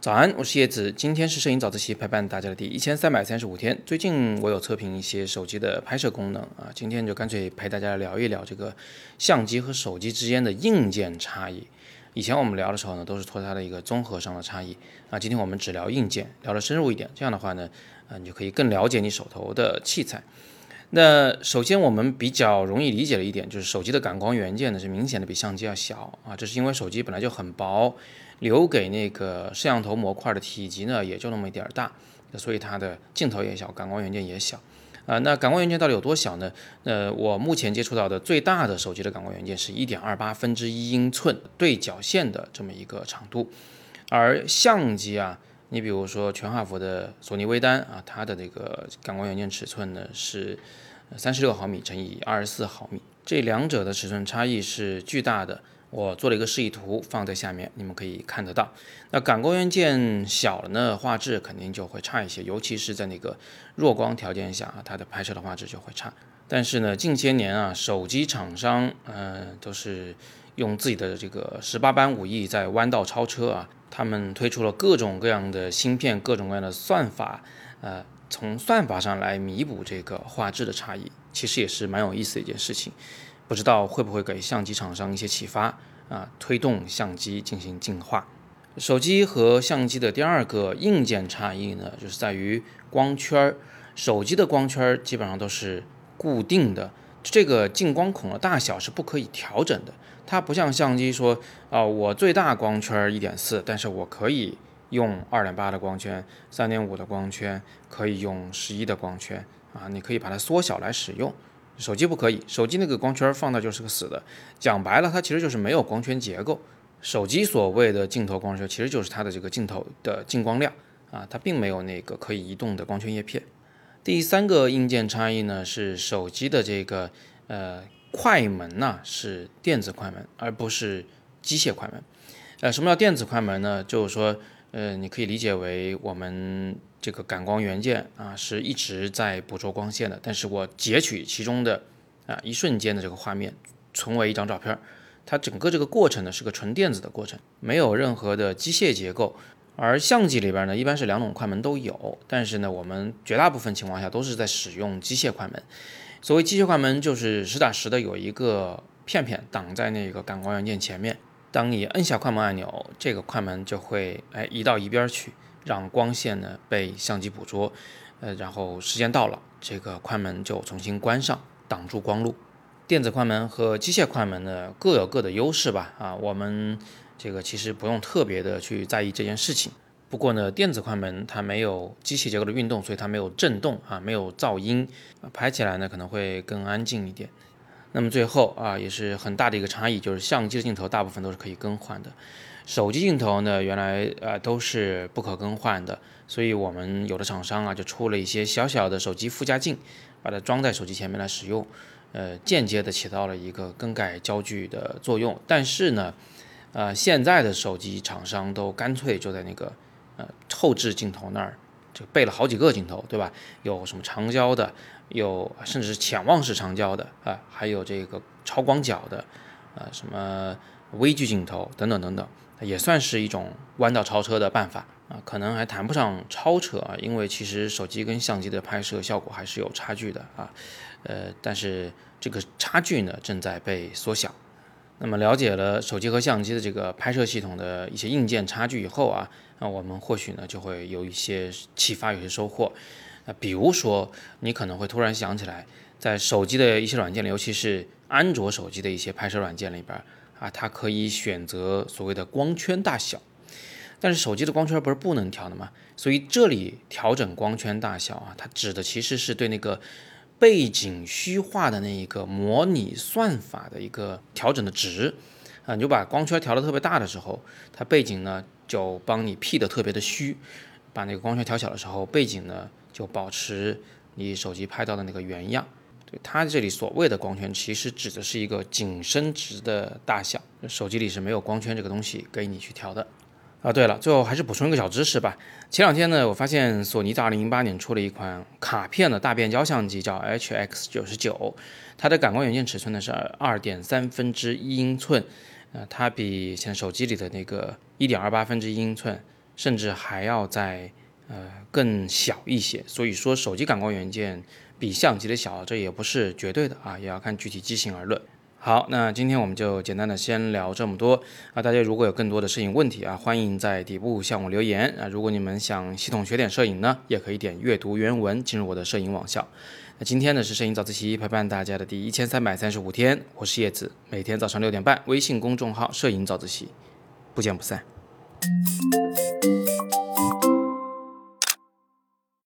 早安，我是叶子。今天是摄影早自习陪伴大家的第一千三百三十五天。最近我有测评一些手机的拍摄功能啊，今天就干脆陪大家聊一聊这个相机和手机之间的硬件差异。以前我们聊的时候呢，都是说它的一个综合上的差异啊，今天我们只聊硬件，聊得深入一点。这样的话呢，啊，你就可以更了解你手头的器材。那首先我们比较容易理解的一点就是手机的感光元件呢是明显的比相机要小啊，这是因为手机本来就很薄。留给那个摄像头模块的体积呢，也就那么一点儿大，所以它的镜头也小，感光元件也小，啊，那感光元件到底有多小呢？呃，我目前接触到的最大的手机的感光元件是一点二八分之一英寸对角线的这么一个长度，而相机啊，你比如说全画幅的索尼微单啊，它的这个感光元件尺寸呢是三十六毫米乘以二十四毫米，这两者的尺寸差异是巨大的。我做了一个示意图放在下面，你们可以看得到。那感光元件小了呢，画质肯定就会差一些，尤其是在那个弱光条件下啊，它的拍摄的画质就会差。但是呢，近些年啊，手机厂商嗯都是用自己的这个十八般武艺在弯道超车啊，他们推出了各种各样的芯片，各种各样的算法，呃，从算法上来弥补这个画质的差异，其实也是蛮有意思的一件事情。不知道会不会给相机厂商一些启发啊？推动相机进行进化。手机和相机的第二个硬件差异呢，就是在于光圈儿。手机的光圈儿基本上都是固定的，这个进光孔的大小是不可以调整的。它不像相机说啊，我最大光圈一点四，但是我可以用二点八的光圈、三点五的光圈，可以用十一的光圈啊，你可以把它缩小来使用。手机不可以，手机那个光圈放那就是个死的。讲白了，它其实就是没有光圈结构。手机所谓的镜头光圈，其实就是它的这个镜头的进光量啊，它并没有那个可以移动的光圈叶片。第三个硬件差异呢，是手机的这个呃快门呐是电子快门，而不是机械快门。呃，什么叫电子快门呢？就是说，呃，你可以理解为我们。这个感光元件啊是一直在捕捉光线的，但是我截取其中的啊一瞬间的这个画面，存为一张照片，它整个这个过程呢是个纯电子的过程，没有任何的机械结构。而相机里边呢一般是两种快门都有，但是呢我们绝大部分情况下都是在使用机械快门。所谓机械快门就是实打实的有一个片片挡在那个感光元件前面，当你摁下快门按钮，这个快门就会哎移到一边去。让光线呢被相机捕捉，呃，然后时间到了，这个快门就重新关上，挡住光路。电子快门和机械快门呢各有各的优势吧，啊，我们这个其实不用特别的去在意这件事情。不过呢，电子快门它没有机械结构的运动，所以它没有震动啊，没有噪音，拍起来呢可能会更安静一点。那么最后啊，也是很大的一个差异，就是相机的镜头大部分都是可以更换的。手机镜头呢，原来呃都是不可更换的，所以我们有的厂商啊就出了一些小小的手机附加镜，把它装在手机前面来使用，呃间接的起到了一个更改焦距的作用。但是呢，呃现在的手机厂商都干脆就在那个呃后置镜头那儿就备了好几个镜头，对吧？有什么长焦的，有甚至是潜望式长焦的啊，还有这个超广角的，呃什么微距镜头等等等等。也算是一种弯道超车的办法啊，可能还谈不上超车啊，因为其实手机跟相机的拍摄效果还是有差距的啊，呃，但是这个差距呢正在被缩小。那么了解了手机和相机的这个拍摄系统的一些硬件差距以后啊，那我们或许呢就会有一些启发，有些收获啊，比如说你可能会突然想起来，在手机的一些软件里，尤其是安卓手机的一些拍摄软件里边。啊，它可以选择所谓的光圈大小，但是手机的光圈不是不能调的吗？所以这里调整光圈大小啊，它指的其实是对那个背景虚化的那一个模拟算法的一个调整的值啊。你就把光圈调的特别大的时候，它背景呢就帮你 P 的特别的虚；把那个光圈调小的时候，背景呢就保持你手机拍到的那个原样。它这里所谓的光圈，其实指的是一个景深值的大小。手机里是没有光圈这个东西给你去调的。啊，对了，最后还是补充一个小知识吧。前两天呢，我发现索尼在二零零八年出了一款卡片的大变焦相机，叫 HX 九十九。它的感光元件尺寸呢是二点三分之一英寸，呃，它比现在手机里的那个一点二八分之一英寸甚至还要再呃更小一些。所以说，手机感光元件比相机的小，这也不是绝对的啊，也要看具体机型而论。好，那今天我们就简单的先聊这么多啊！大家如果有更多的摄影问题啊，欢迎在底部向我留言啊！如果你们想系统学点摄影呢，也可以点阅读原文进入我的摄影网校。那今天呢是摄影早自习陪伴大家的第一千三百三十五天，我是叶子，每天早上六点半，微信公众号摄影早自习，不见不散。